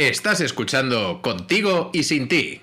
Estás escuchando Contigo y Sin Ti.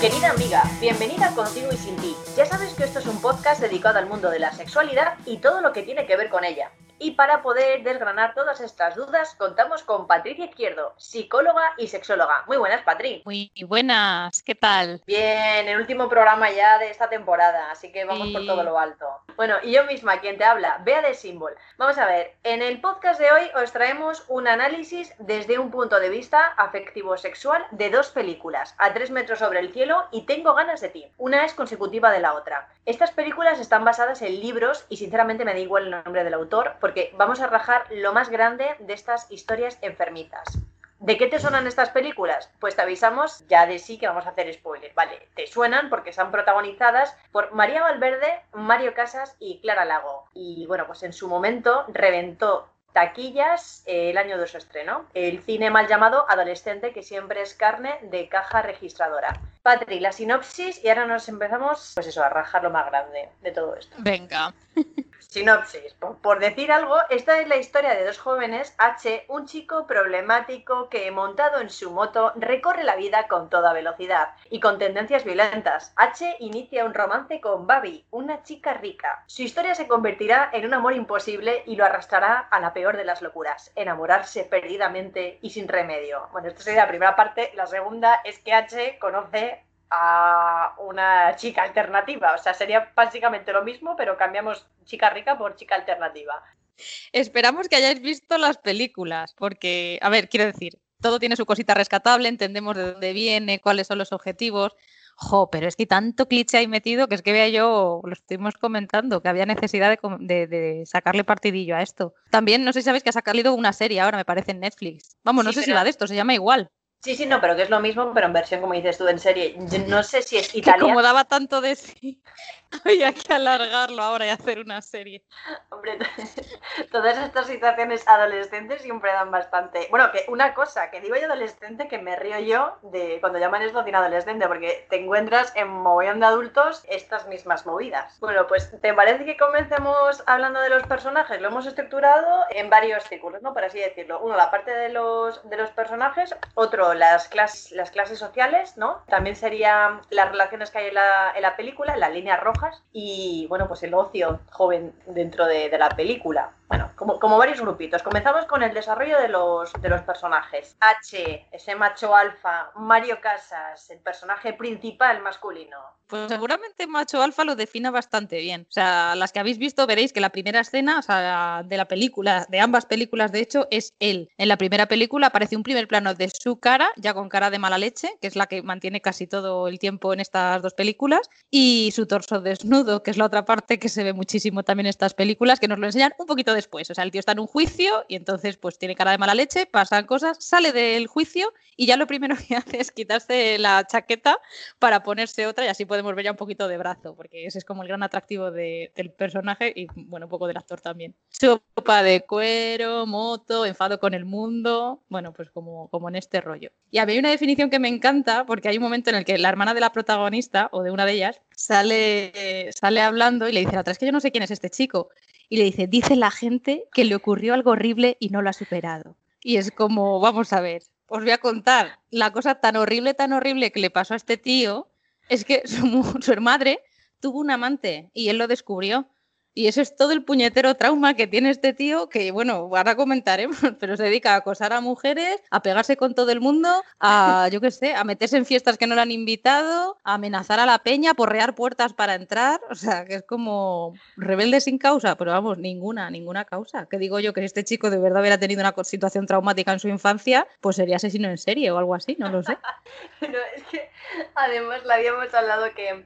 Querida amiga, bienvenida a Contigo y Sin Ti. Ya sabes que esto es un podcast dedicado al mundo de la sexualidad y todo lo que tiene que ver con ella. Y para poder desgranar todas estas dudas, contamos con Patricia Izquierdo, psicóloga y sexóloga. Muy buenas, Patri. Muy buenas, ¿qué tal? Bien, el último programa ya de esta temporada, así que vamos por todo lo alto. Bueno, y yo misma, quien te habla, Bea de Symbol. Vamos a ver, en el podcast de hoy os traemos un análisis desde un punto de vista afectivo-sexual de dos películas, A tres metros sobre el cielo y Tengo ganas de ti. Una es consecutiva de la otra. Estas películas están basadas en libros y sinceramente me da igual el nombre del autor porque vamos a rajar lo más grande de estas historias enfermitas. ¿De qué te suenan estas películas? Pues te avisamos ya de sí que vamos a hacer spoiler. Vale, te suenan porque están protagonizadas por María Valverde, Mario Casas y Clara Lago. Y bueno, pues en su momento reventó taquillas eh, el año de su estreno. El cine mal llamado adolescente que siempre es carne de caja registradora. Patri, la sinopsis y ahora nos empezamos, pues eso, a rajar lo más grande de todo esto. Venga. Sinopsis. Por, por, decir algo, esta es la historia de dos jóvenes, H, un chico problemático que montado en su moto recorre la vida con toda velocidad y con tendencias violentas. H inicia un romance con Babi, una chica rica. Su historia se convertirá en un amor imposible y lo arrastrará a la peor de las locuras, enamorarse perdidamente y sin remedio. Bueno, esto sería la primera parte. La segunda es que H conoce a una chica alternativa. O sea, sería básicamente lo mismo, pero cambiamos chica rica por chica alternativa. Esperamos que hayáis visto las películas, porque, a ver, quiero decir, todo tiene su cosita rescatable, entendemos de dónde viene, cuáles son los objetivos. Jo, pero es que tanto cliché hay metido que es que vea yo, lo estuvimos comentando, que había necesidad de, de, de, sacarle partidillo a esto. También, no sé si sabéis que ha salido una serie ahora, me parece, en Netflix. Vamos, no sí, sé pero... si va de esto, se llama igual. Sí, sí, no, pero que es lo mismo, pero en versión, como dices tú, en serie. Yo no sé si es italiana. Como daba tanto de sí, había que alargarlo ahora y hacer una serie. Hombre, todas estas situaciones adolescentes siempre dan bastante. Bueno, que una cosa, que digo yo adolescente, que me río yo de cuando llaman esto cine adolescente, porque te encuentras en mogollón de adultos estas mismas movidas. Bueno, pues, ¿te parece que comencemos hablando de los personajes? Lo hemos estructurado en varios círculos, ¿no? Por así decirlo. Uno, la parte de los, de los personajes, otro, las clases, las clases sociales, ¿no? También serían las relaciones que hay en la, en la película, las líneas rojas, y bueno, pues el ocio joven dentro de, de la película. Bueno, como, varios grupitos. Comenzamos con el desarrollo de los, de los personajes. H, ese macho alfa, Mario Casas, el personaje principal masculino. Pues seguramente macho alfa lo defina bastante bien. O sea, las que habéis visto veréis que la primera escena, o sea, de la película, de ambas películas de hecho, es él. En la primera película aparece un primer plano de su cara, ya con cara de mala leche, que es la que mantiene casi todo el tiempo en estas dos películas, y su torso desnudo, que es la otra parte que se ve muchísimo también en estas películas, que nos lo enseñan un poquito después. O sea, el tío está en un juicio y entonces pues tiene cara de mala leche, pasan cosas, sale del juicio y ya lo primero que hace es quitarse la chaqueta para ponerse otra y así podemos ver ya un poquito de brazo, porque ese es como el gran atractivo de, del personaje y bueno, un poco del actor también. Sopa de cuero, moto, enfado con el mundo, bueno, pues como, como en este rollo. Y había una definición que me encanta porque hay un momento en el que la hermana de la protagonista o de una de ellas sale, sale hablando y le dice a la otra, es que yo no sé quién es este chico. Y le dice, dice la gente que le ocurrió algo horrible y no lo ha superado. Y es como, vamos a ver, os voy a contar la cosa tan horrible, tan horrible que le pasó a este tío, es que su, su madre tuvo un amante y él lo descubrió. Y eso es todo el puñetero trauma que tiene este tío, que bueno, ahora comentaremos, pero se dedica a acosar a mujeres, a pegarse con todo el mundo, a, yo qué sé, a meterse en fiestas que no le han invitado, a amenazar a la peña, a porrear puertas para entrar, o sea, que es como rebelde sin causa, pero vamos, ninguna, ninguna causa. Que digo yo que si este chico de verdad hubiera tenido una situación traumática en su infancia, pues sería asesino en serie o algo así, no lo sé. pero es que además le habíamos hablado que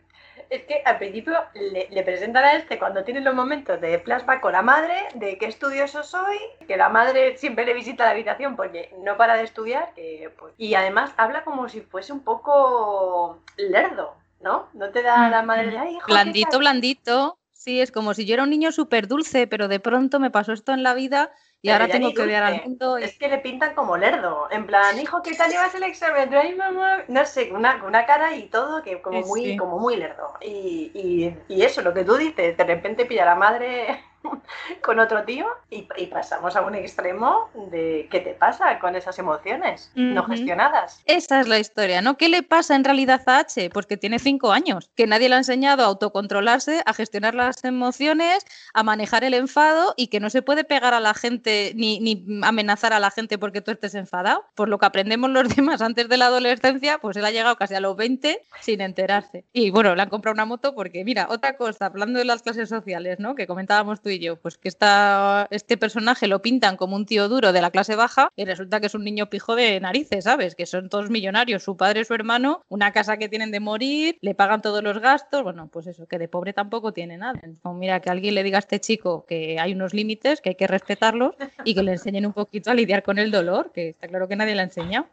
es que al principio le, le, presentan a este cuando tiene los momentos de flashback con la madre, de qué estudioso soy, que la madre siempre le visita la habitación porque no para de estudiar, eh, pues, y además habla como si fuese un poco lerdo, ¿no? No te da la madre de, ay, hijo, Blandito, blandito. Sí, es como si yo era un niño súper dulce, pero de pronto me pasó esto en la vida y ahora tengo que odiar al mundo. Es que le pintan como lerdo. En plan, hijo, ¿qué tal llevas el examen? Ay, mamá. No sé, con una, una cara y todo que como muy, como muy lerdo. Y, y, y, eso, lo que tú dices, de repente pilla a la madre con otro tío y, pasamos a un extremo de qué te pasa con esas emociones no gestionadas. Esa es la historia, ¿no? ¿Qué le pasa en realidad a H? Pues que tiene cinco años, que nadie le ha enseñado a autocontrolarse, a gestionar las emociones, a manejar el enfado y que no se puede pegar a la gente ni, ni amenazar a la gente porque tú estés enfadado. Por lo que aprendemos los demás antes de la adolescencia, pues él ha llegado casi a los 20 sin enterarse. Y bueno, le han comprado una moto porque, mira, otra cosa, hablando de las clases sociales, ¿no? Que comentábamos tú y yo, pues que esta, este personaje lo pintan como un tío duro de la clase baja y resulta que es un niño pijo de narices, ¿sabes? Que son todos millonarios, su padre su hermano, una casa que tienen de morir, le pagan todos los gastos, bueno, pues eso, que de pobre tampoco tiene nada. mira, que alguien le diga a este chico que hay unos límites, que hay que respetarlos y que le enseñen un poquito a lidiar con el dolor, que está claro que nadie le ha enseñado.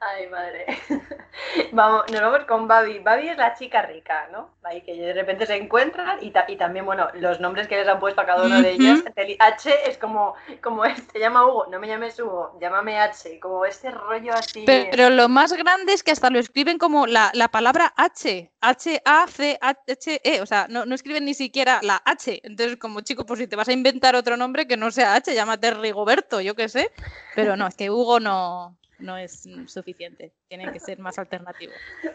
Ay, madre. Vamos, nos vamos con Babi. Babi es la chica rica, ¿no? Ahí que de repente se encuentran y, y también, bueno, los nombres que les han puesto a cada uno de ellos. H es como, como este, llama Hugo, no me llames Hugo, llámame H, como este rollo así. Pero, lo más grande es que hasta lo escriben como la, palabra H, H-A-C-H-E, o sea, no, no, escriben ni siquiera la H. Entonces, como chico, pues si te vas a inventar otro nombre que no sea H, llámate Rigoberto, yo qué sé. Pero no, es que Hugo no, no es suficiente, tiene que ser más alternativo.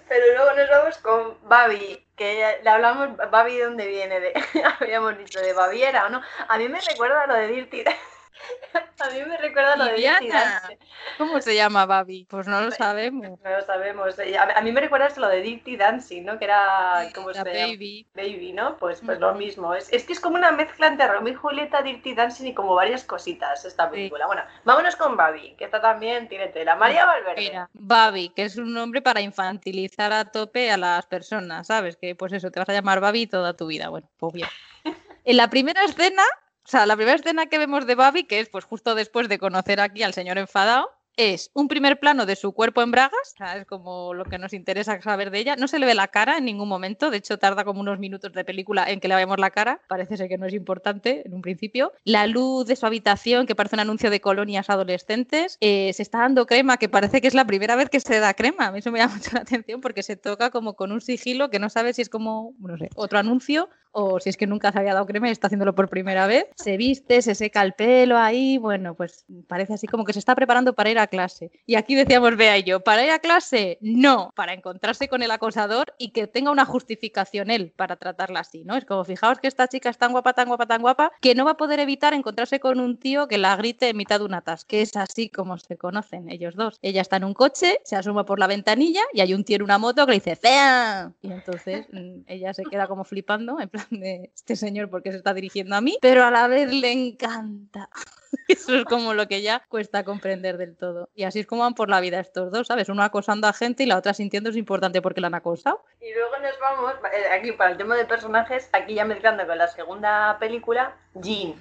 Pero luego nos vamos con Babi, que le hablamos, Babi de dónde viene, de, habíamos dicho de Baviera o no. A mí me recuerda lo de Dirty A mí me recuerda lo de Diana. ¿Cómo se llama Babi? Pues no lo sabemos. No lo sabemos. A, mí me recuerda lo de Dirty Dancing, ¿no? Que era como se Baby. Baby, ¿no? Pues, pues lo mismo. Es, es, que es como una mezcla entre Romeo y Julieta, Dirty Dancing y como varias cositas esta película. Bueno, vámonos con Babi, que está también tiene tela. María Valverde. Mira, Babi, que es un nombre para infantilizar a tope a las personas, ¿sabes? Que pues eso, te vas a llamar Babi toda tu vida. Bueno, pues bien. En la primera escena o sea, la primera escena que vemos de Babi, que es pues justo después de conocer aquí al señor enfadado, es un primer plano de su cuerpo en bragas, es como lo que nos interesa saber de ella. No se le ve la cara en ningún momento, de hecho tarda como unos minutos de película en que le vemos la cara, parece ser que no es importante en un principio. La luz de su habitación, que parece un anuncio de colonias adolescentes, eh, se está dando crema, que parece que es la primera vez que se da crema. A mí eso me llama mucho la atención porque se toca como con un sigilo que no sabe si es como, no sé, otro anuncio o si es que nunca se había dado crema y está haciéndolo por primera vez. Se viste, se seca el pelo ahí, bueno, pues parece así como que se está preparando para ir a clase. Y aquí decíamos, vea y yo, ¿para ir a clase? No, para encontrarse con el acosador y que tenga una justificación él para tratarla así, ¿no? Es como, fijaos que esta chica es tan guapa, tan guapa, tan guapa, que no va a poder evitar encontrarse con un tío que la grite en mitad de una taza, que es así como se conocen ellos dos. Ella está en un coche, se asoma por la ventanilla y hay un tío en una moto que le dice, ¡Fea! Y entonces mm, ella se queda como flipando, de este señor porque se está dirigiendo a mí, pero a la vez le encanta. Eso es como lo que ya cuesta comprender del todo. Y así es como van por la vida estos dos, ¿sabes? Uno acosando a gente y la otra sintiendo es importante porque la han acosado. Y luego nos vamos, eh, aquí para el tema de personajes, aquí ya mezclando con la segunda película, Jean,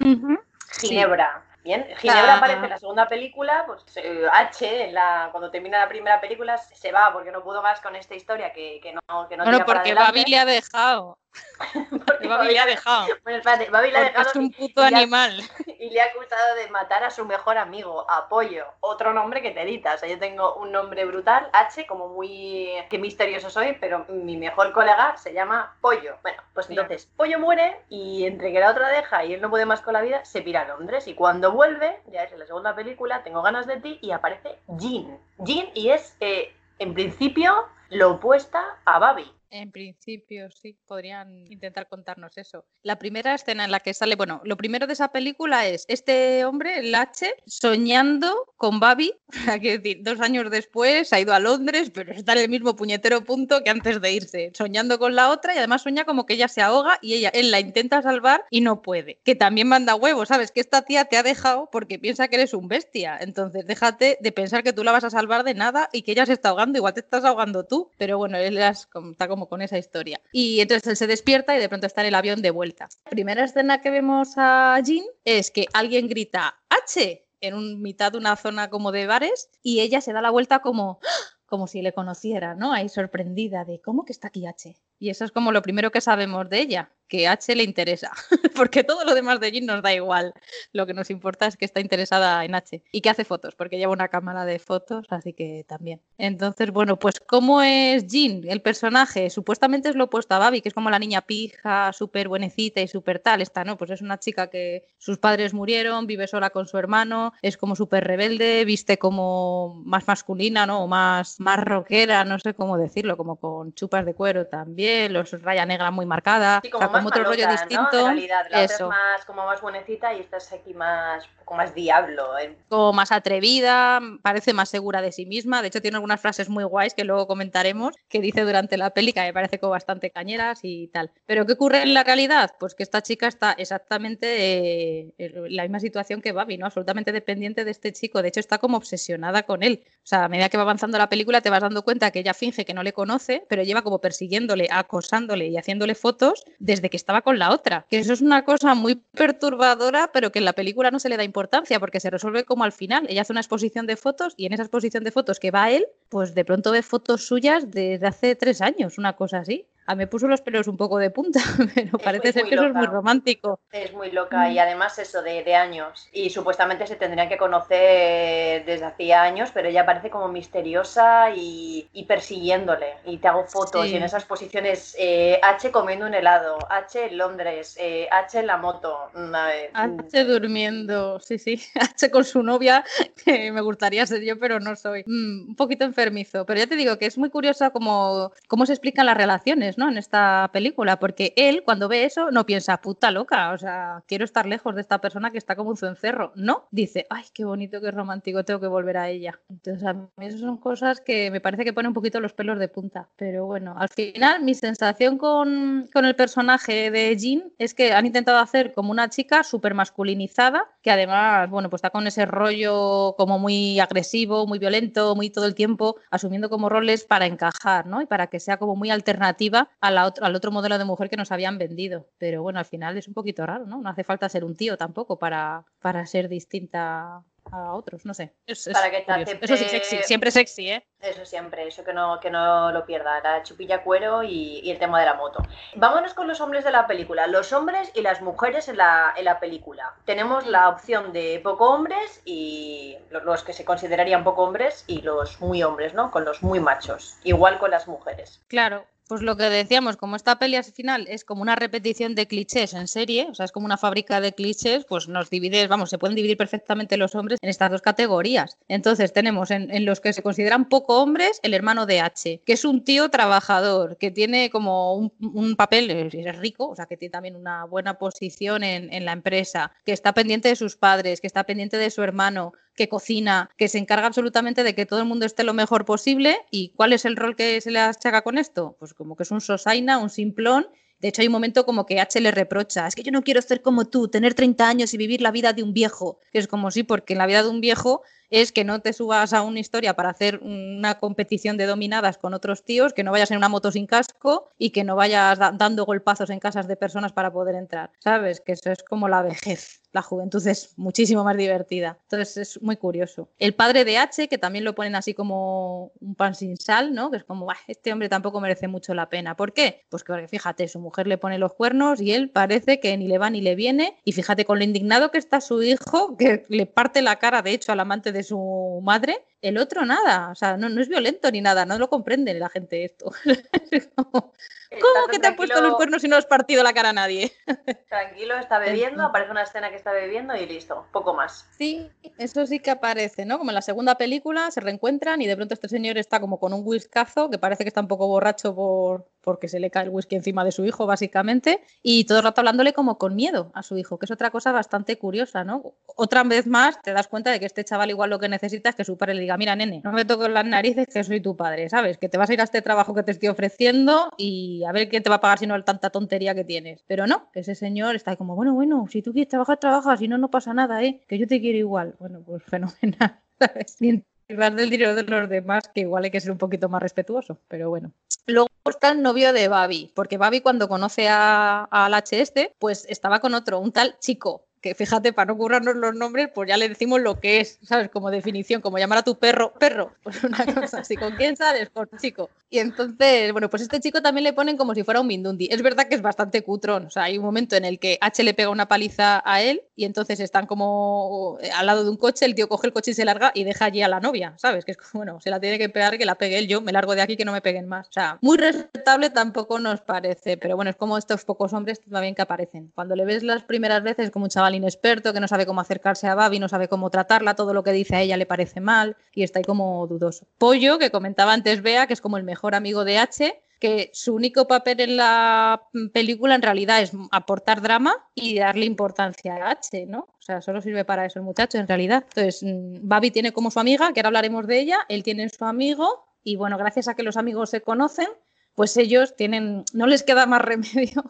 Ginebra. Bien, Ginebra aparece en la segunda película, pues eh, H, en la, cuando termina la primera película, se va porque no pudo más con esta historia que, que no, que no Bueno, porque Babi le ha dejado. Porque Babi le ha dejado. Bueno, espérate, Babi le ha dejado. Es un puto animal. y le ha acusado de matar a su mejor amigo, Apoyo. Otro nombre que te edita. O sea, yo tengo un nombre brutal, H, como muy. Qué misterioso soy, pero mi mejor colega se llama Pollo. Bueno, pues entonces, Pollo muere y entre que la otra deja y él no puede más con la vida, se pira a Londres. Y cuando vuelve, ya es en la segunda película, tengo ganas de ti y aparece Jean. Jean y es, eh, en principio, lo opuesta a Babi. En principio, sí, podrían intentar contarnos eso. La primera escena en la que sale, bueno, lo primero de esa película es este hombre, el H, soñando con Babi, decir, dos años después ha ido a Londres, pero está en el mismo puñetero punto que antes de irse, soñando con la otra y además sueña como que ella se ahoga y ella, él la intenta salvar y no puede. Que también manda huevos, ¿sabes? Que esta tía te ha dejado porque piensa que eres un bestia. Entonces déjate de pensar que tú la vas a salvar de nada y que ella se está ahogando, igual te estás ahogando tú. Pero bueno, él está como con esa historia. Y entonces él se despierta y de pronto está en el avión de vuelta. La primera escena que vemos a Jean es que alguien grita H en un, mitad de una zona como de bares y ella se da la vuelta como como si le conociera, ¿no? Ahí sorprendida de cómo que está aquí H. Y eso es como lo primero que sabemos de ella que H le interesa, porque todo lo demás de Jean nos da igual. Lo que nos importa es que está interesada en H y que hace fotos, porque lleva una cámara de fotos, así que también. Entonces, bueno, pues ¿cómo es Jean, el personaje? Supuestamente es lo opuesto a Babi, que es como la niña pija, súper buenecita y súper tal. Esta, ¿no? Pues es una chica que sus padres murieron, vive sola con su hermano, es como súper rebelde, viste como más masculina, ¿no? O más, más rockera, no sé cómo decirlo, como con chupas de cuero también, los raya negra muy marcada como otro rollo distinto. En realidad, la eso. es más como más buenecita y esta es aquí más, como más diablo. ¿eh? Como más atrevida, parece más segura de sí misma. De hecho, tiene algunas frases muy guays que luego comentaremos, que dice durante la peli, que me parece como bastante cañeras y tal. Pero ¿qué ocurre en la realidad? Pues que esta chica está exactamente eh, en la misma situación que Babi, ¿no? Absolutamente dependiente de este chico. De hecho, está como obsesionada con él. O sea, a medida que va avanzando la película, te vas dando cuenta que ella finge que no le conoce, pero lleva como persiguiéndole, acosándole y haciéndole fotos desde que estaba con la otra. Que eso es una cosa muy perturbadora, pero que en la película no se le da importancia porque se resuelve como al final. Ella hace una exposición de fotos y en esa exposición de fotos que va él, pues de pronto ve fotos suyas desde hace tres años, una cosa así. A mí me puso los pelos un poco de punta, pero parece ser que eso es muy romántico. Es muy loca y mm. además eso de, de, años. Y supuestamente se tendrían que conocer desde hacía años, pero ella parece como misteriosa y, y persiguiéndole. Y te hago fotos y en esas posiciones eh, H comiendo un helado, H en Londres, eh, H en la moto. Mm, H durmiendo, sí, sí. H con su novia, que me gustaría ser yo, pero no soy. Mm, un poquito enfermizo. Pero ya te digo que es muy curiosa como, cómo se explican las relaciones en esta película, porque él cuando ve eso no piensa, puta loca, o sea, quiero estar lejos de esta persona que está como en su encerro. No, dice, ay, qué bonito, qué romántico, tengo que volver a ella. Entonces, a mí esas son cosas que me parece que ponen un poquito los pelos de punta. Pero bueno, al final mi sensación con, con el personaje de Jean es que han intentado hacer como una chica súper masculinizada, además, bueno, pues está con ese rollo como muy agresivo, muy violento, muy todo el tiempo, asumiendo como roles para encajar, ¿no? Y para que sea como muy alternativa al otro modelo de mujer que nos habían vendido. Pero bueno, al final es un poquito raro, ¿no? No hace falta ser un tío tampoco para, para ser distinta a otros, no sé. para que Eso sí, sexy, siempre sexy, ¿eh? Eso siempre, eso que no, que no lo pierda, la chupilla cuero y, el tema de la moto. Vámonos con los hombres de la película, los hombres y las mujeres en la, en la película. Tenemos la opción de poco hombres y los que se considerarían poco hombres y los muy hombres, ¿no? Con los muy machos, igual con las mujeres. Claro, pues lo que decíamos, como esta peli al final es como una repetición de clichés en serie, o sea, es como una fábrica de clichés, pues nos divide, vamos, se pueden dividir perfectamente los hombres en estas dos categorías. Entonces tenemos en, los que se consideran poco hombres el hermano de H, que es un tío trabajador, que tiene como un, papel, es rico, o sea, que tiene también una buena posición en, en la empresa, que está pendiente de sus padres, que está pendiente de su hermano, que cocina, que se encarga absolutamente de que todo el mundo esté lo mejor posible. ¿Y cuál es el rol que se le achaca con esto? Pues como que es un sosaina, un simplón. De hecho, hay un momento como que H le reprocha, es que yo no quiero ser como tú, tener 30 años y vivir la vida de un viejo. Que es como sí, porque en la vida de un viejo es que no te subas a una historia para hacer una competición de dominadas con otros tíos, que no vayas en una moto sin casco y que no vayas dando golpazos en casas de personas para poder entrar. ¿Sabes? Que eso es como la vejez la juventud es muchísimo más divertida. Entonces es muy curioso. El padre de H, que también lo ponen así como un pan sin sal, ¿no? Que es como, este hombre tampoco merece mucho la pena. ¿Por qué? Pues que fíjate, su mujer le pone los cuernos y él parece que ni le va ni le viene. Y fíjate con lo indignado que está su hijo, que le parte la cara, de hecho, al amante de su madre. El otro nada, o sea, no, no es violento ni nada, no lo comprende la gente esto. ¿Cómo que te han puesto los cuernos y no has partido la cara a nadie? Tranquilo, está bebiendo, aparece una escena que está bebiendo y listo, poco más. Sí, eso sí que aparece, ¿no? Como en la segunda película se reencuentran y de pronto este señor está como con un whiskazo que parece que está un poco borracho por, porque se le cae el whisky encima de su hijo, básicamente, y todo el rato hablándole como con miedo a su hijo, que es otra cosa bastante curiosa, ¿no? Otra vez más te das cuenta de que este chaval igual lo que necesita es que su padre le diga, mira, nene, no me toques las narices que soy tu padre, ¿sabes? Que te vas a ir a este trabajo que te estoy ofreciendo y a ver quién te va a pagar si no tanta tontería que tienes. Pero no, ese señor está como, bueno, bueno, si tú quieres trabajar, trabaja, si no, no pasa nada, ¿eh? Que yo te quiero igual. Bueno, pues fenomenal, ¿sabes? del dinero de los demás, que igual hay que ser un poquito más respetuoso, pero bueno. Luego está el novio de Babi, porque Babi cuando conoce a, al H este, pues estaba con otro, un tal chico, que fíjate, para no currarnos los nombres, pues ya le decimos lo que es, ¿sabes? Como definición, como llamar a tu perro, perro, pues una cosa así, ¿con quién sales? Con chico. Y entonces, bueno, pues este chico también le ponen como si fuera un Mindundi. Es verdad que es bastante cutrón, o sea, hay un momento en el que H le pega una paliza a él y entonces están como al lado de un coche, el tío coge el coche y se larga y deja allí a la novia, ¿sabes? Que es como, bueno, se la tiene que pegar, que la pegue él, yo me largo de aquí que no me peguen más. O sea, muy respetable tampoco nos parece, pero bueno, es como estos pocos hombres también que aparecen. Cuando le ves las primeras veces como un chaval inexperto que no sabe cómo acercarse a Babi, no sabe cómo tratarla, todo lo que dice a ella le parece mal y está ahí como dudoso. Pollo, que comentaba antes Bea, que es como el mejor amigo de H, que su único papel en la película en realidad es aportar drama y darle importancia a H, ¿no? O sea, solo sirve para eso el muchacho en realidad. Entonces, mm, Babi tiene como su amiga, que ahora hablaremos de ella, él tiene su amigo y bueno, gracias a que los amigos se conocen, pues ellos tienen, no les queda más remedio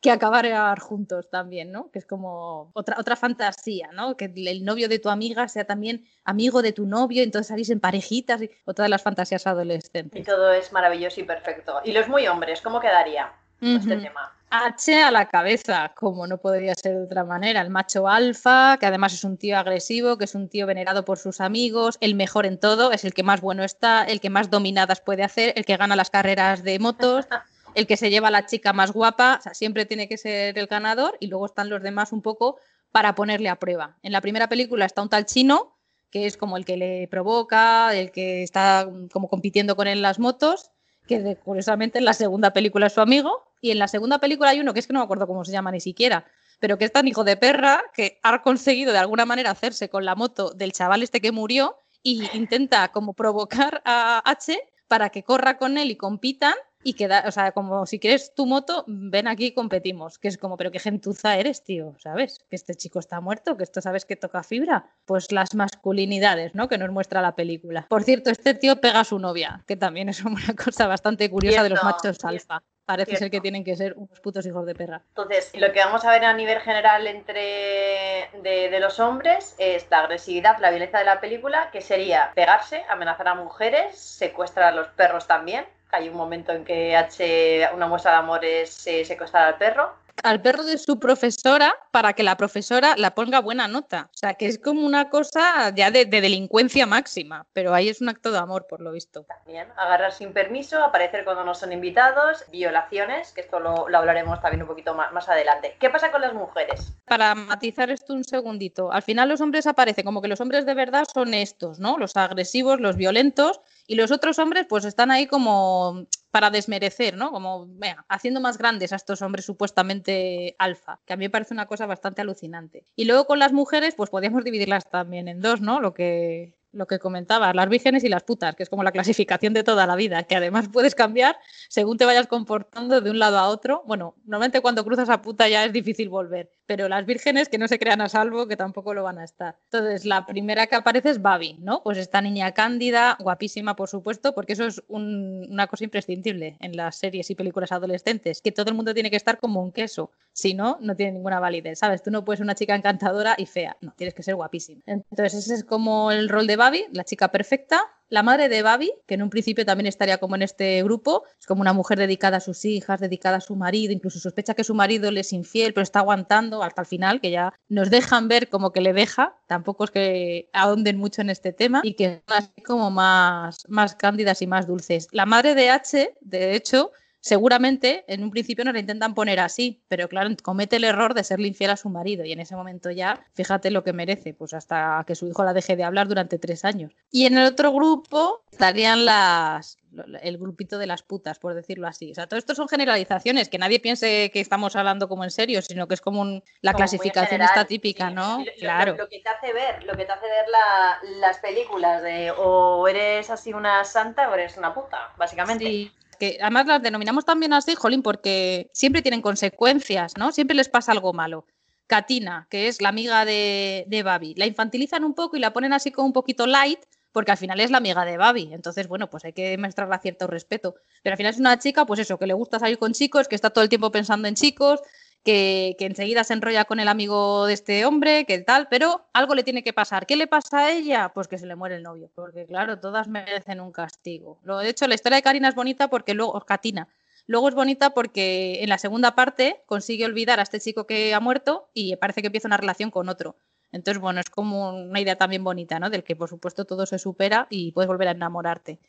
que acabar juntos también, ¿no? Que es como otra, otra fantasía, ¿no? Que el novio de tu amiga sea también amigo de tu novio, entonces salís en parejitas, y otra de las fantasías adolescentes. Y todo es maravilloso y perfecto. ¿Y los muy hombres, cómo quedaría este tema? H a la cabeza, como no podría ser de otra manera. El macho alfa, que además es un tío agresivo, que es un tío venerado por sus amigos, el mejor en todo, es el que más bueno está, el que más dominadas puede hacer, el que gana las carreras de motos. el que se lleva a la chica más guapa, siempre tiene que ser el ganador y luego están los demás un poco para ponerle a prueba. En la primera película está un tal chino, que es como el que le provoca, el que está como compitiendo con él en las motos, que curiosamente en la segunda película es su amigo, y en la segunda película hay uno que es que no me acuerdo cómo se llama ni siquiera, pero que es tan hijo de perra que ha conseguido de alguna manera hacerse con la moto del chaval este que murió y intenta como provocar a H para que corra con él y compitan y queda, o sea, como si quieres tu moto, ven aquí y competimos. Que es como, pero qué gentuza eres, tío, ¿sabes? Que este chico está muerto, que esto sabes que toca fibra. Pues las masculinidades, ¿no? Que nos muestra la película. Por cierto, este tío pega a su novia, que también es una cosa bastante curiosa de los machos alfa. Parece ser que tienen que ser unos putos hijos de perra. Entonces, lo que vamos a ver a nivel general entre de, de, los hombres es la agresividad, la violencia de la película, que sería pegarse, amenazar a mujeres, secuestrar a los perros también, hay un momento en que H, una muestra de amor es eh, secuestrar al perro. Al perro de su profesora para que la profesora la ponga buena nota. O sea, que es como una cosa ya de, delincuencia máxima, pero ahí es un acto de amor, por lo visto. También, agarrar sin permiso, aparecer cuando no son invitados, violaciones, que esto lo, hablaremos también un poquito más, más adelante. ¿Qué pasa con las mujeres? Para matizar esto un segundito, al final los hombres aparecen como que los hombres de verdad son estos, ¿no? Los agresivos, los violentos, y los otros hombres pues están ahí como para desmerecer, ¿no? Como, vea, haciendo más grandes a estos hombres supuestamente alfa, que a mí me parece una cosa bastante alucinante. Y luego con las mujeres, pues podríamos dividirlas también en dos, ¿no? Lo que lo que comentaba, las vírgenes y las putas, que es como la clasificación de toda la vida, que además puedes cambiar según te vayas comportando de un lado a otro. Bueno, normalmente cuando cruzas a puta ya es difícil volver, pero las vírgenes que no se crean a salvo, que tampoco lo van a estar. Entonces, la primera que aparece es Babi, ¿no? Pues esta niña cándida, guapísima, por supuesto, porque eso es una cosa imprescindible en las series y películas adolescentes, que todo el mundo tiene que estar como un queso, si no, no tiene ninguna validez, ¿sabes? Tú no puedes ser una chica encantadora y fea, no, tienes que ser guapísima. Entonces, ese es como el rol de Babi, la chica perfecta. La madre de Babi, que en un principio también estaría como en este grupo, es como una mujer dedicada a sus hijas, dedicada a su marido, incluso sospecha que su marido le es infiel, pero está aguantando hasta el final, que ya nos dejan ver como que le deja, tampoco es que ahonden mucho en este tema, y que son como más, más cándidas y más dulces. La madre de H, de hecho, seguramente en un principio nos la intentan poner así, pero claro, comete el error de serle infiel a su marido y en ese momento ya, fíjate lo que merece, pues hasta que su hijo la deje de hablar durante tres años. Y en el otro grupo estarían las, el grupito de las putas, por decirlo así. O sea, todo esto son generalizaciones, que nadie piense que estamos hablando como en serio, sino que es como la clasificación está típica, ¿no? claro. Lo, que te hace ver, lo que te hace ver las películas de o eres así una santa o eres una puta, básicamente. Sí que además las denominamos también así, jolín, porque siempre tienen consecuencias, ¿no? Siempre les pasa algo malo. Katina, que es la amiga de, de Babi, la infantilizan un poco y la ponen así como un poquito light, porque al final es la amiga de Babi. Entonces, bueno, pues hay que mostrarle cierto respeto. Pero al final es una chica, pues eso, que le gusta salir con chicos, que está todo el tiempo pensando en chicos, que, enseguida se enrolla con el amigo de este hombre, que tal, pero algo le tiene que pasar. ¿Qué le pasa a ella? Pues que se le muere el novio, porque claro, todas merecen un castigo. Lo, de hecho, la historia de Karina es bonita porque luego, Katina, Luego es bonita porque en la segunda parte consigue olvidar a este chico que ha muerto y parece que empieza una relación con otro. Entonces, bueno, es como una idea también bonita, ¿no? Del que, por supuesto, todo se supera y puedes volver a enamorarte.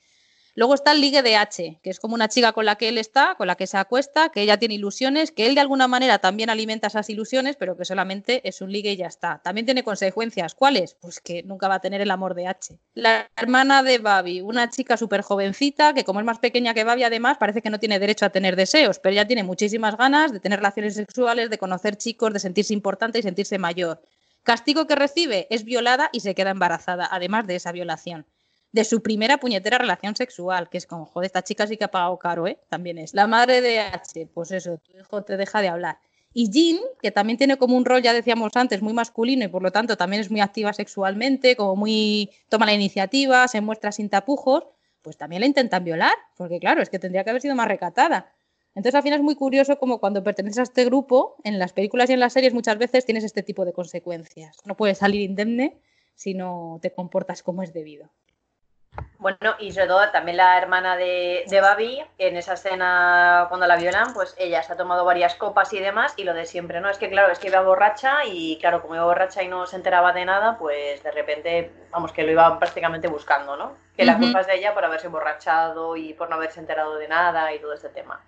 Luego está el ligue de H, que es como una chica con la que él está, con la que se acuesta, que ella tiene ilusiones, que él de alguna manera también alimenta esas ilusiones, pero que solamente es un ligue y ya está. También tiene consecuencias. ¿Cuáles? Pues que nunca va a tener el amor de H. La hermana de Babi, una chica súper jovencita, que como es más pequeña que Babi, además, parece que no tiene derecho a tener deseos, pero ella tiene muchísimas ganas de tener relaciones sexuales, de conocer chicos, de sentirse importante y sentirse mayor. Castigo que recibe es violada y se queda embarazada, además de esa violación de su primera puñetera relación sexual, que es como, joder, esta chica sí que ha pagado caro, ¿eh? También es. La madre de H, pues eso, tu hijo te deja de hablar. Y Jean, que también tiene como un rol, ya decíamos antes, muy masculino y por lo tanto también es muy activa sexualmente, como muy toma la iniciativa, se muestra sin tapujos, pues también la intentan violar, porque claro, es que tendría que haber sido más recatada. Entonces al final es muy curioso como cuando perteneces a este grupo, en las películas y en las series muchas veces tienes este tipo de consecuencias. No puedes salir indemne si no te comportas como es debido. Bueno, y sobre todo también la hermana de, de Babi, en esa escena cuando la violan, pues ella se ha tomado varias copas y demás, y lo de siempre, ¿no? Es que claro, es que iba borracha y claro, como iba borracha y no se enteraba de nada, pues de repente, vamos, que lo iba prácticamente buscando, ¿no? Que la culpa es de ella por haberse emborrachado y por no haberse enterado de nada y todo este tema.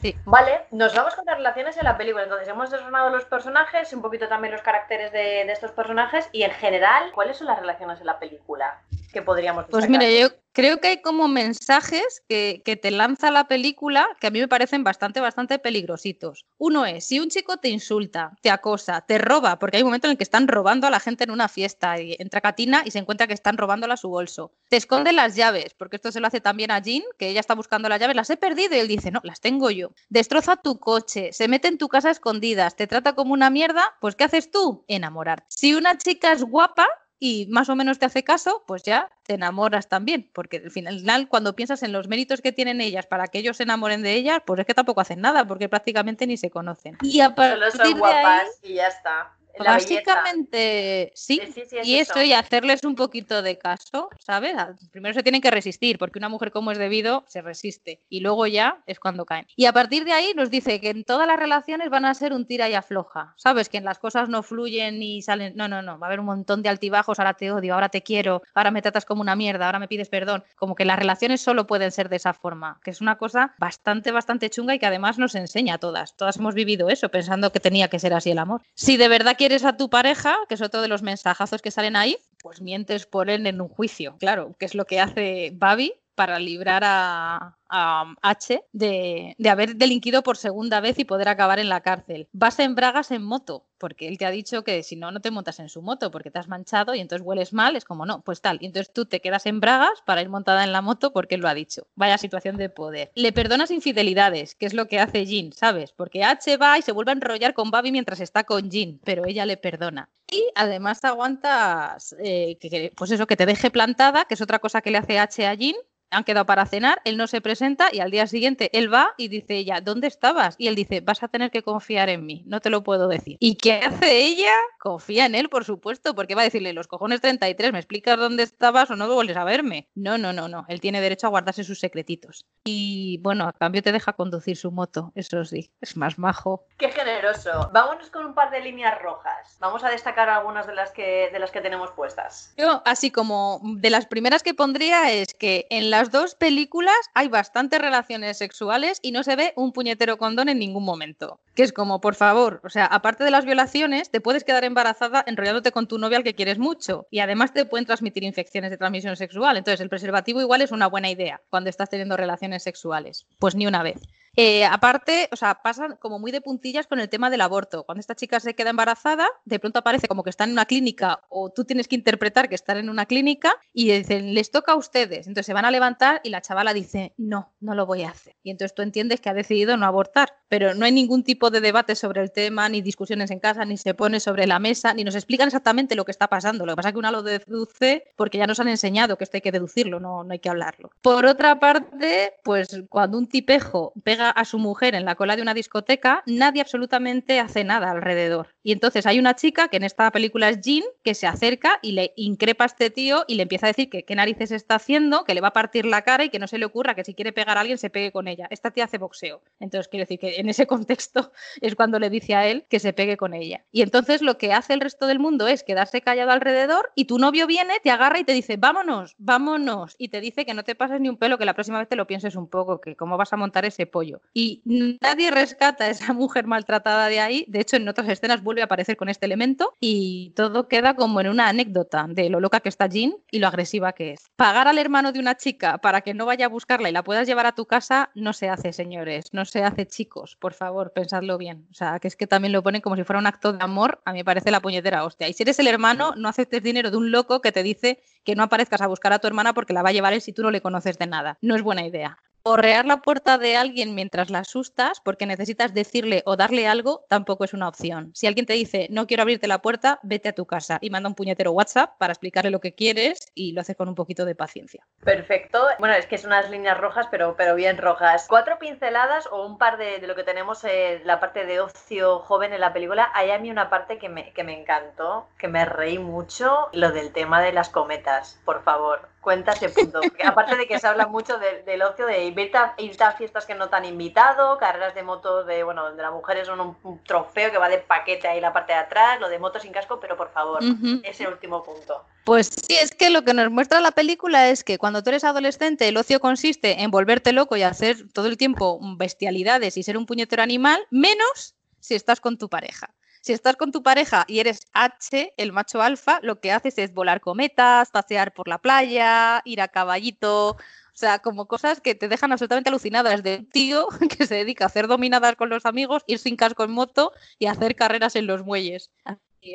Sí. Vale, nos vamos con las relaciones en la película. Entonces, hemos desgranado los personajes, un poquito también los caracteres de, de estos personajes y en general, ¿cuáles son las relaciones en la película? que podríamos Pues mira, yo creo que hay como mensajes que, te lanza la película que a mí me parecen bastante, bastante peligrositos. Uno es, si un chico te insulta, te acosa, te roba, porque hay un momento en el que están robando a la gente en una fiesta y entra Katina y se encuentra que están robándola su bolso. Te esconde las llaves, porque esto se lo hace también a Jean, que ella está buscando las llaves, las he perdido y él dice, no, las tengo yo. Destroza tu coche, se mete en tu casa escondidas, te trata como una mierda, pues ¿qué haces tú? Enamorar. Si una chica es guapa, y más o menos te hace caso, pues ya te enamoras también, porque al final cuando piensas en los méritos que tienen ellas para que ellos se enamoren de ellas, pues es que tampoco hacen nada, porque prácticamente ni se conocen. Y a Solo son guapas y ya está. Básicamente, sí, y eso, y hacerles un poquito de caso, ¿sabes? Primero se tienen que resistir, porque una mujer como es debido se resiste, y luego ya es cuando caen. Y a partir de ahí nos dice que en todas las relaciones van a ser un tira y afloja, ¿sabes? Que en las cosas no fluyen y salen, no, no, no, va a haber un montón de altibajos, ahora te odio, ahora te quiero, ahora me tratas como una mierda, ahora me pides perdón, como que las relaciones solo pueden ser de esa forma, que es una cosa bastante, bastante chunga y que además nos enseña a todas. Todas hemos vivido eso, pensando que tenía que ser así el amor. Si de verdad quieres a tu pareja, que es otro de los mensajazos que salen ahí, pues mientes por él en un juicio. Claro, que es lo que hace Babi para librar a, a H de, haber delinquido por segunda vez y poder acabar en la cárcel. Vas en bragas en moto, porque él te ha dicho que si no, no te montas en su moto porque te has manchado y entonces hueles mal, es como no, pues tal. Y entonces tú te quedas en bragas para ir montada en la moto porque él lo ha dicho. Vaya situación de poder. Le perdonas infidelidades, que es lo que hace Jean, ¿sabes? Porque H va y se vuelve a enrollar con Babi mientras está con Jean, pero ella le perdona. Y además aguantas eh, que, pues eso, que te deje plantada, que es otra cosa que le hace H a Jean, han quedado para cenar, él no se presenta y al día siguiente él va y dice ella, ¿dónde estabas? Y él dice, vas a tener que confiar en mí, no te lo puedo decir. ¿Y qué hace ella? Confía en él, por supuesto, porque va a decirle, los cojones 33, ¿me explicas dónde estabas o no vuelves a verme? No, no, no, no, él tiene derecho a guardarse sus secretitos. Y bueno, a cambio te deja conducir su moto, eso sí, es más majo. Qué generoso. Vámonos con un par de líneas rojas. Vamos a destacar algunas de las que, de las que tenemos puestas. Yo, así como de las primeras que pondría es que en la las dos películas hay bastantes relaciones sexuales y no se ve un puñetero condón en ningún momento. Que es como, por favor, o sea, aparte de las violaciones, te puedes quedar embarazada enrollándote con tu novia al que quieres mucho. Y además te pueden transmitir infecciones de transmisión sexual. Entonces, el preservativo igual es una buena idea cuando estás teniendo relaciones sexuales. Pues ni una vez. Eh, aparte, o sea, pasan como muy de puntillas con el tema del aborto. Cuando esta chica se queda embarazada, de pronto aparece como que está en una clínica o tú tienes que interpretar que están en una clínica y dicen, les toca a ustedes. Entonces se van a levantar y la chavala dice, no, no lo voy a hacer. Y entonces tú entiendes que ha decidido no abortar. Pero no hay ningún tipo de debate sobre el tema, ni discusiones en casa, ni se pone sobre la mesa, ni nos explican exactamente lo que está pasando. Lo que pasa es que una lo deduce porque ya nos han enseñado que esto hay que deducirlo, no, no hay que hablarlo. Por otra parte, pues cuando un tipejo pega a su mujer en la cola de una discoteca, nadie absolutamente hace nada alrededor. Y entonces hay una chica que en esta película es Jean, que se acerca y le increpa a este tío y le empieza a decir que qué narices está haciendo, que le va a partir la cara y que no se le ocurra que si quiere pegar a alguien se pegue con ella. Esta tía hace boxeo. Entonces quiero decir que en ese contexto es cuando le dice a él que se pegue con ella. Y entonces lo que hace el resto del mundo es quedarse callado alrededor y tu novio viene, te agarra y te dice, vámonos, vámonos. Y te dice que no te pases ni un pelo, que la próxima vez te lo pienses un poco, que cómo vas a montar ese pollo. Y nadie rescata a esa mujer maltratada de ahí. De hecho, en otras escenas vuelve a aparecer con este elemento y todo queda como en una anécdota de lo loca que está Jean y lo agresiva que es. Pagar al hermano de una chica para que no vaya a buscarla y la puedas llevar a tu casa no se hace, señores, no se hace, chicos, por favor, pensadlo bien. O sea, que es que también lo ponen como si fuera un acto de amor, a mí me parece la puñetera hostia. Y si eres el hermano, no aceptes dinero de un loco que te dice que no aparezcas a buscar a tu hermana porque la va a llevar él si tú no le conoces de nada. No es buena idea correar la puerta de alguien mientras la asustas porque necesitas decirle o darle algo tampoco es una opción. Si alguien te dice no quiero abrirte la puerta, vete a tu casa y manda un puñetero WhatsApp para explicarle lo que quieres y lo hace con un poquito de paciencia. Perfecto. Bueno, es que son unas líneas rojas, pero, pero bien rojas. Cuatro pinceladas o un par de, de lo que tenemos en la parte de ocio joven en la película. Hay a mí una parte que me, que me encantó, que me reí mucho, lo del tema de las cometas, por favor. Cuéntate punto. aparte de que se habla mucho del ocio de irte a, fiestas que no te han invitado, carreras de motos de, bueno, donde las mujeres son un, trofeo que va de paquete ahí la parte de atrás, lo de motos sin casco, pero por favor, ese último punto. Pues sí, es que lo que nos muestra la película es que cuando tú eres adolescente, el ocio consiste en volverte loco y hacer todo el tiempo bestialidades y ser un puñetero animal, menos si estás con tu pareja. Si estás con tu pareja y eres H, el macho alfa, lo que haces es volar cometas, pasear por la playa, ir a caballito, o sea, como cosas que te dejan absolutamente alucinadas de un tío que se dedica a hacer dominadas con los amigos, ir sin casco en moto y hacer carreras en los muelles.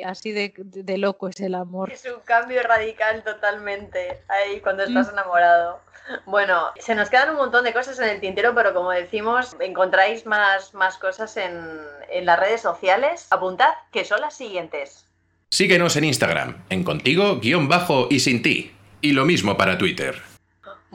Así de, de loco es el amor. Es un cambio radical totalmente ahí cuando estás enamorado. Bueno, se nos quedan un montón de cosas en el tintero, pero como decimos, encontráis más, más cosas en, en las redes sociales. Apuntad que son las siguientes. Síguenos en Instagram, en contigo, guion bajo y sin ti. Y lo mismo para Twitter.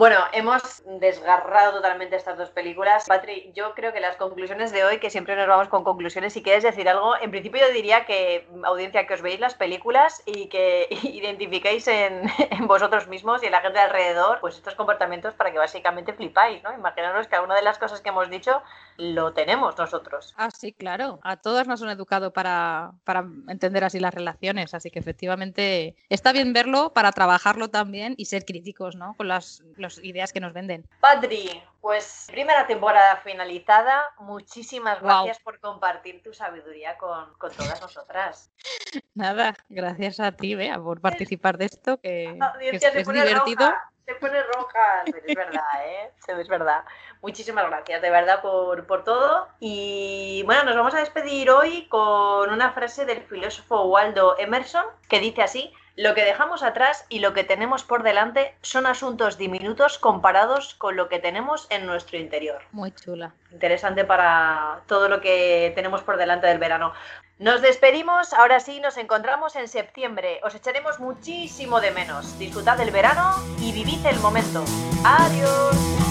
Bueno, hemos desgarrado totalmente estas dos películas. Patri, yo creo que las conclusiones de hoy, que siempre nos vamos con conclusiones, si quieres decir algo, en principio yo diría que, audiencia, que os veis las películas y que identifiquéis en, vosotros mismos y en la gente alrededor, pues estos comportamientos para que básicamente flipáis, ¿no? Imaginaros que alguna de las cosas que hemos dicho lo tenemos nosotros. Ah, sí, claro. A todas nos han educado para, para entender así las relaciones, así que efectivamente está bien verlo para trabajarlo también y ser críticos, ¿no? Con las las ideas que nos venden. Padri, pues primera temporada finalizada. Muchísimas gracias por compartir tu sabiduría con, todas nosotras. Nada, gracias a ti, Bea, por participar de esto, que, es, divertido. se pone roja, es verdad, ¿eh? Es verdad. Muchísimas gracias, de verdad, por, por todo. Y bueno, nos vamos a despedir hoy con una frase del filósofo Waldo Emerson que dice así. Lo que dejamos atrás y lo que tenemos por delante son asuntos diminutos comparados con lo que tenemos en nuestro interior. Muy chula. Interesante para todo lo que tenemos por delante del verano. Nos despedimos, ahora sí, nos encontramos en septiembre. Os echaremos muchísimo de menos. Disfrutad del verano y vivid el momento. Adiós.